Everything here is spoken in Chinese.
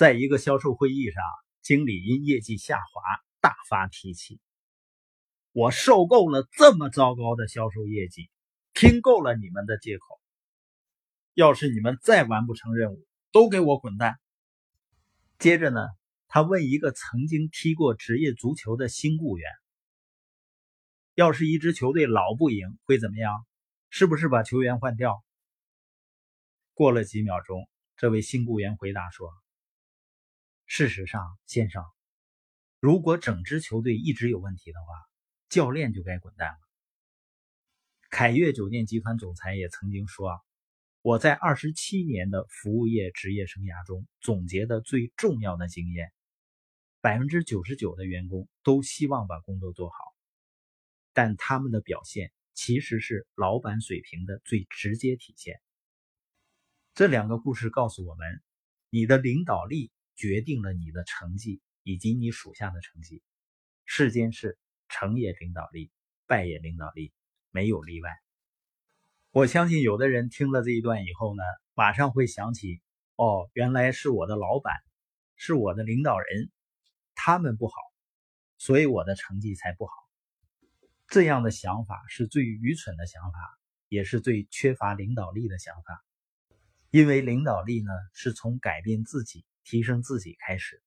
在一个销售会议上，经理因业绩下滑大发脾气：“我受够了这么糟糕的销售业绩，听够了你们的借口。要是你们再完不成任务，都给我滚蛋！”接着呢，他问一个曾经踢过职业足球的新雇员：“要是一支球队老不赢，会怎么样？是不是把球员换掉？”过了几秒钟，这位新雇员回答说。事实上，先生，如果整支球队一直有问题的话，教练就该滚蛋了。凯悦酒店集团总裁也曾经说：“，我在二十七年的服务业职业生涯中总结的最重要的经验，百分之九十九的员工都希望把工作做好，但他们的表现其实是老板水平的最直接体现。”这两个故事告诉我们，你的领导力。决定了你的成绩以及你属下的成绩。世间事，成也领导力，败也领导力，没有例外。我相信有的人听了这一段以后呢，马上会想起：哦，原来是我的老板，是我的领导人，他们不好，所以我的成绩才不好。这样的想法是最愚蠢的想法，也是最缺乏领导力的想法。因为领导力呢，是从改变自己。提升自己开始，